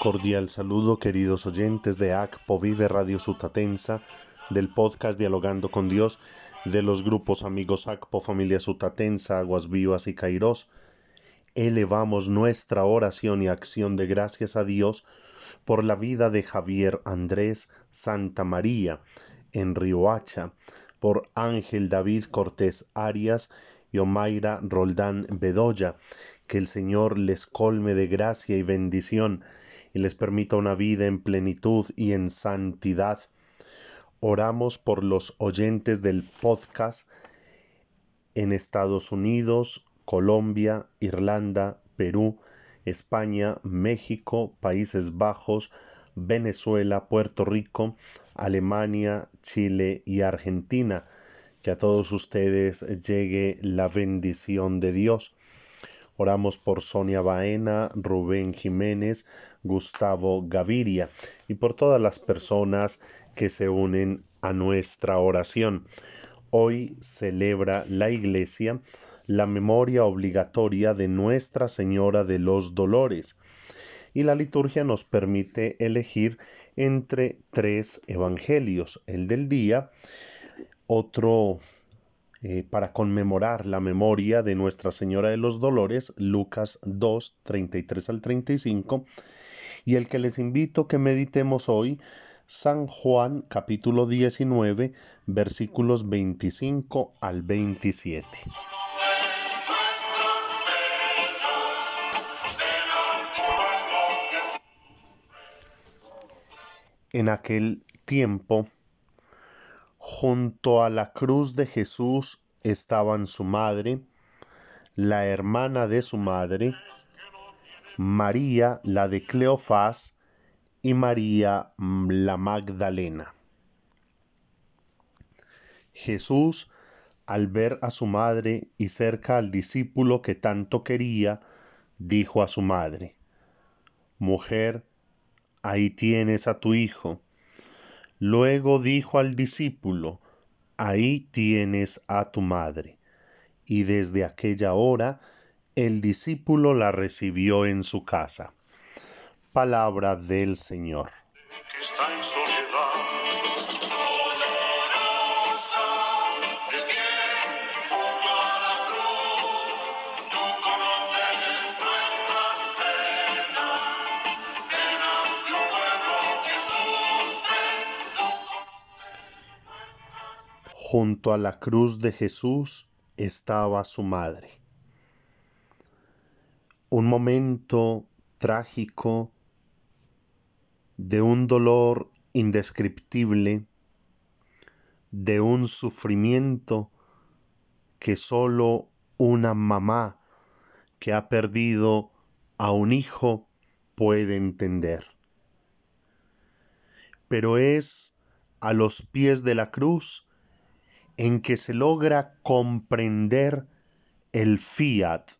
Cordial saludo, queridos oyentes de ACPO Vive Radio Sutatensa, del podcast Dialogando con Dios, de los grupos Amigos ACPO, Familia Sutatensa, Aguas Vivas y Cairós. Elevamos nuestra oración y acción de gracias a Dios por la vida de Javier Andrés Santa María en Riohacha, por Ángel David Cortés Arias y Omaira Roldán Bedoya. Que el Señor les colme de gracia y bendición y les permita una vida en plenitud y en santidad. Oramos por los oyentes del podcast en Estados Unidos, Colombia, Irlanda, Perú, España, México, Países Bajos, Venezuela, Puerto Rico, Alemania, Chile y Argentina. Que a todos ustedes llegue la bendición de Dios. Oramos por Sonia Baena, Rubén Jiménez, Gustavo Gaviria y por todas las personas que se unen a nuestra oración. Hoy celebra la Iglesia la memoria obligatoria de Nuestra Señora de los Dolores y la liturgia nos permite elegir entre tres evangelios, el del día, otro eh, para conmemorar la memoria de Nuestra Señora de los Dolores, Lucas 2, 33 al 35, y el que les invito que meditemos hoy, San Juan capítulo 19, versículos 25 al 27. En aquel tiempo, Junto a la cruz de Jesús estaban su madre, la hermana de su madre, María la de Cleofás y María mm, la Magdalena. Jesús, al ver a su madre y cerca al discípulo que tanto quería, dijo a su madre, Mujer, ahí tienes a tu hijo. Luego dijo al discípulo, Ahí tienes a tu madre. Y desde aquella hora el discípulo la recibió en su casa. Palabra del Señor. Junto a la cruz de Jesús estaba su madre. Un momento trágico de un dolor indescriptible, de un sufrimiento que sólo una mamá que ha perdido a un hijo puede entender. Pero es a los pies de la cruz en que se logra comprender el fiat,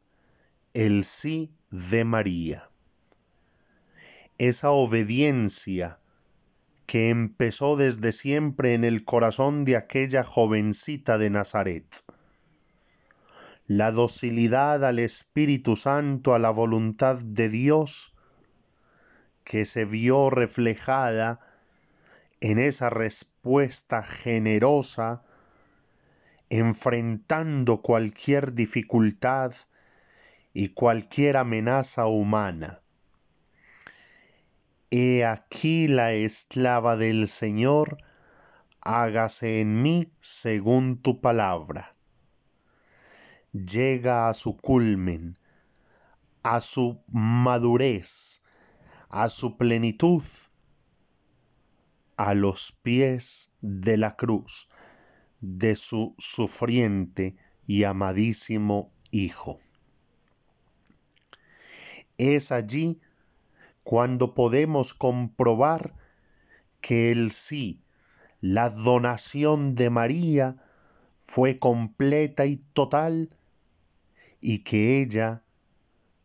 el sí de María. Esa obediencia que empezó desde siempre en el corazón de aquella jovencita de Nazaret. La docilidad al Espíritu Santo, a la voluntad de Dios, que se vio reflejada en esa respuesta generosa enfrentando cualquier dificultad y cualquier amenaza humana. He aquí la esclava del Señor, hágase en mí según tu palabra. Llega a su culmen, a su madurez, a su plenitud, a los pies de la cruz de su sufriente y amadísimo Hijo. Es allí cuando podemos comprobar que el sí, la donación de María, fue completa y total y que ella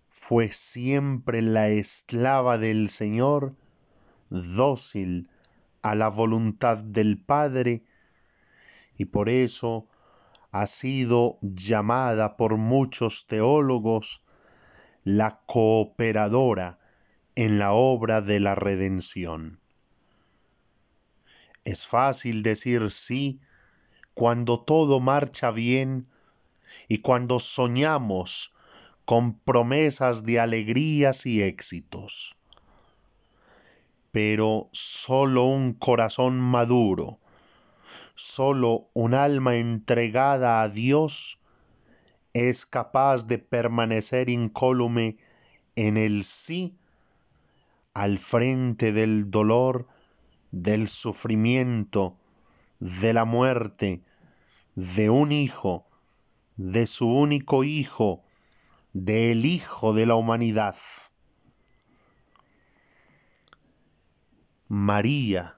fue siempre la esclava del Señor, dócil a la voluntad del Padre y por eso ha sido llamada por muchos teólogos la cooperadora en la obra de la redención. Es fácil decir sí cuando todo marcha bien y cuando soñamos con promesas de alegrías y éxitos. Pero solo un corazón maduro, solo un alma entregada a Dios es capaz de permanecer incólume en el sí al frente del dolor, del sufrimiento, de la muerte, de un hijo, de su único hijo, del hijo de la humanidad. María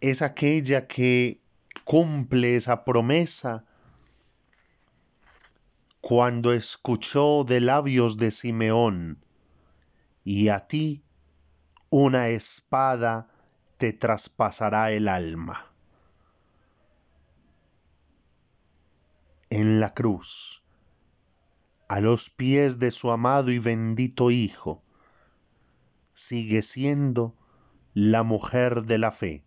es aquella que cumple esa promesa cuando escuchó de labios de Simeón, y a ti una espada te traspasará el alma. En la cruz, a los pies de su amado y bendito Hijo, sigue siendo la mujer de la fe,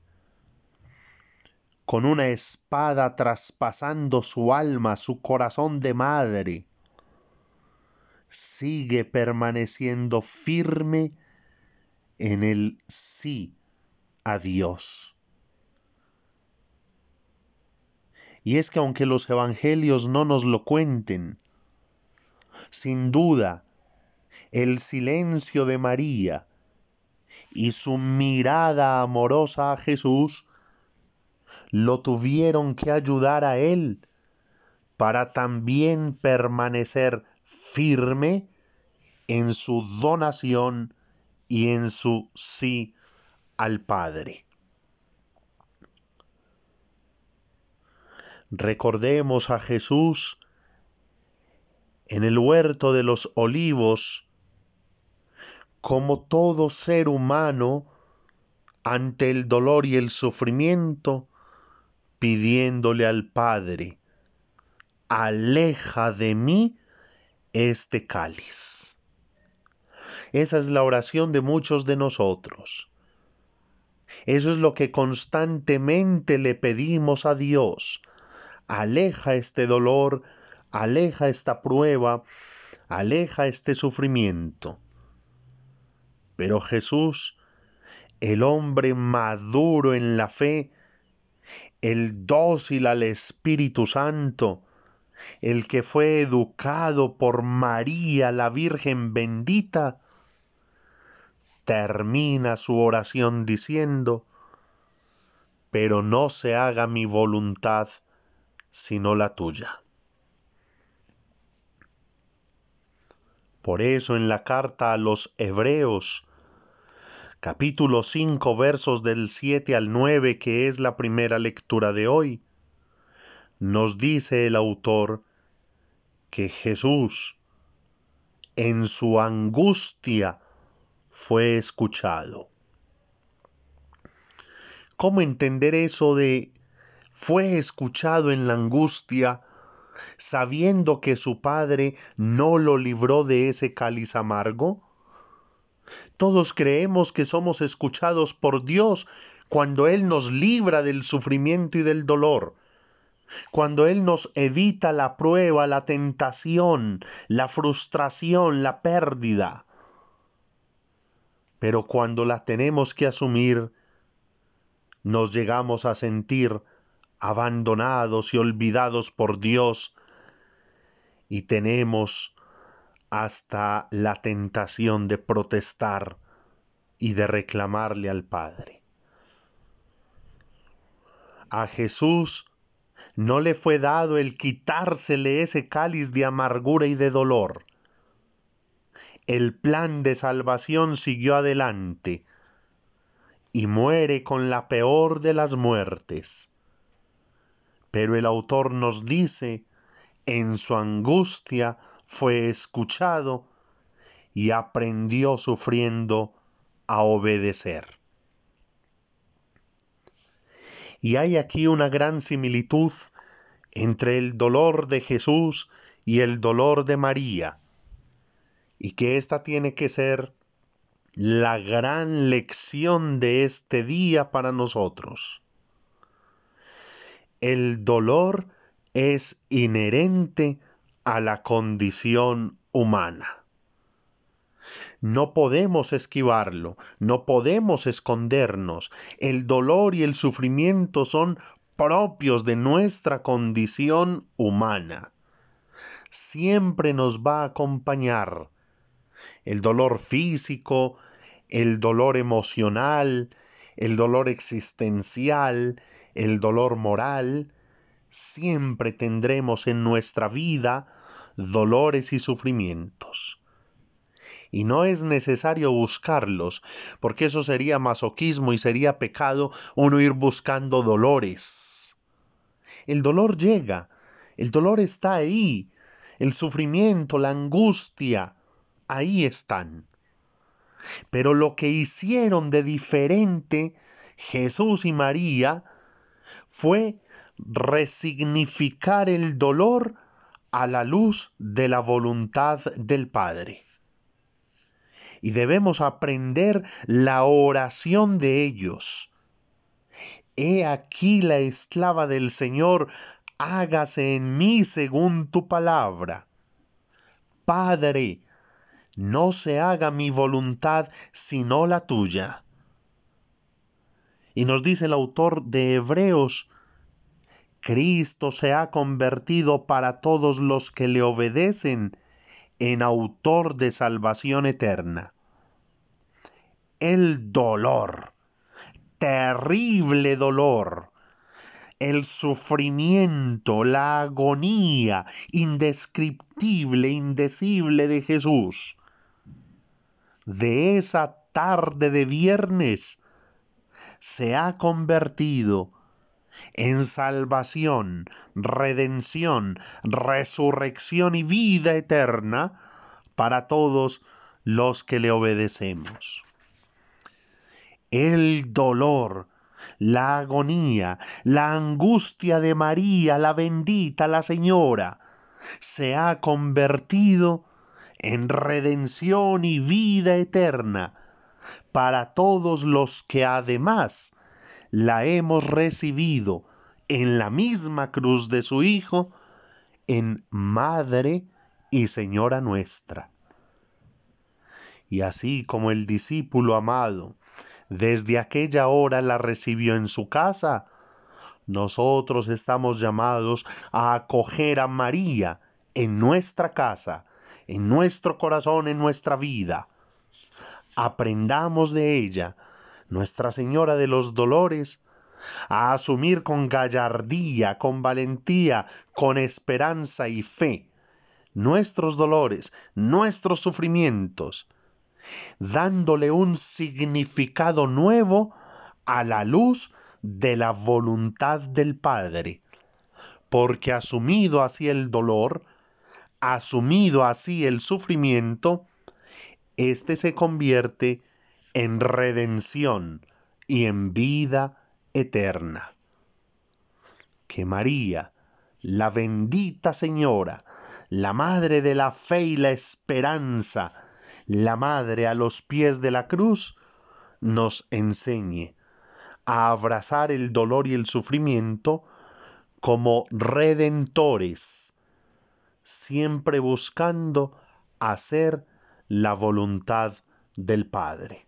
con una espada traspasando su alma, su corazón de madre, sigue permaneciendo firme en el sí a Dios. Y es que aunque los evangelios no nos lo cuenten, sin duda, el silencio de María y su mirada amorosa a Jesús lo tuvieron que ayudar a él para también permanecer firme en su donación y en su sí al Padre. Recordemos a Jesús en el huerto de los olivos como todo ser humano ante el dolor y el sufrimiento, pidiéndole al Padre, aleja de mí este cáliz. Esa es la oración de muchos de nosotros. Eso es lo que constantemente le pedimos a Dios. Aleja este dolor, aleja esta prueba, aleja este sufrimiento. Pero Jesús, el hombre maduro en la fe, el dócil al Espíritu Santo, el que fue educado por María la Virgen bendita, termina su oración diciendo, pero no se haga mi voluntad sino la tuya. Por eso en la carta a los Hebreos, capítulo 5 versos del 7 al 9, que es la primera lectura de hoy, nos dice el autor que Jesús en su angustia fue escuchado. ¿Cómo entender eso de fue escuchado en la angustia, sabiendo que su padre no lo libró de ese cáliz amargo? Todos creemos que somos escuchados por Dios cuando Él nos libra del sufrimiento y del dolor, cuando Él nos evita la prueba, la tentación, la frustración, la pérdida. Pero cuando la tenemos que asumir, nos llegamos a sentir abandonados y olvidados por Dios y tenemos hasta la tentación de protestar y de reclamarle al Padre. A Jesús no le fue dado el quitársele ese cáliz de amargura y de dolor. El plan de salvación siguió adelante y muere con la peor de las muertes. Pero el autor nos dice, en su angustia fue escuchado y aprendió sufriendo a obedecer. Y hay aquí una gran similitud entre el dolor de Jesús y el dolor de María. y que esta tiene que ser la gran lección de este día para nosotros. El dolor es inherente a la condición humana. No podemos esquivarlo, no podemos escondernos. El dolor y el sufrimiento son propios de nuestra condición humana. Siempre nos va a acompañar el dolor físico, el dolor emocional, el dolor existencial, el dolor moral. Siempre tendremos en nuestra vida dolores y sufrimientos. Y no es necesario buscarlos, porque eso sería masoquismo y sería pecado uno ir buscando dolores. El dolor llega, el dolor está ahí, el sufrimiento, la angustia, ahí están. Pero lo que hicieron de diferente Jesús y María fue resignificar el dolor a la luz de la voluntad del Padre. Y debemos aprender la oración de ellos. He aquí la esclava del Señor, hágase en mí según tu palabra. Padre, no se haga mi voluntad sino la tuya. Y nos dice el autor de Hebreos, Cristo se ha convertido para todos los que le obedecen en autor de salvación eterna. El dolor, terrible dolor, el sufrimiento, la agonía indescriptible, indecible de Jesús de esa tarde de viernes se ha convertido en salvación, redención, resurrección y vida eterna para todos los que le obedecemos. El dolor, la agonía, la angustia de María, la bendita, la Señora, se ha convertido en redención y vida eterna para todos los que además la hemos recibido en la misma cruz de su Hijo, en Madre y Señora nuestra. Y así como el discípulo amado desde aquella hora la recibió en su casa, nosotros estamos llamados a acoger a María en nuestra casa, en nuestro corazón, en nuestra vida. Aprendamos de ella, Nuestra Señora de los Dolores, a asumir con gallardía, con valentía, con esperanza y fe nuestros dolores, nuestros sufrimientos, dándole un significado nuevo a la luz de la voluntad del Padre, porque asumido así el dolor, asumido así el sufrimiento, éste se convierte en redención y en vida eterna. Que María, la bendita Señora, la Madre de la fe y la esperanza, la Madre a los pies de la cruz, nos enseñe a abrazar el dolor y el sufrimiento como redentores siempre buscando hacer la voluntad del Padre.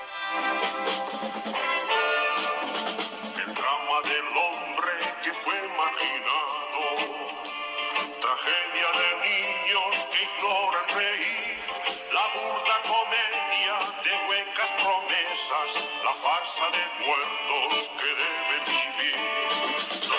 casa de muertos que debe vivir.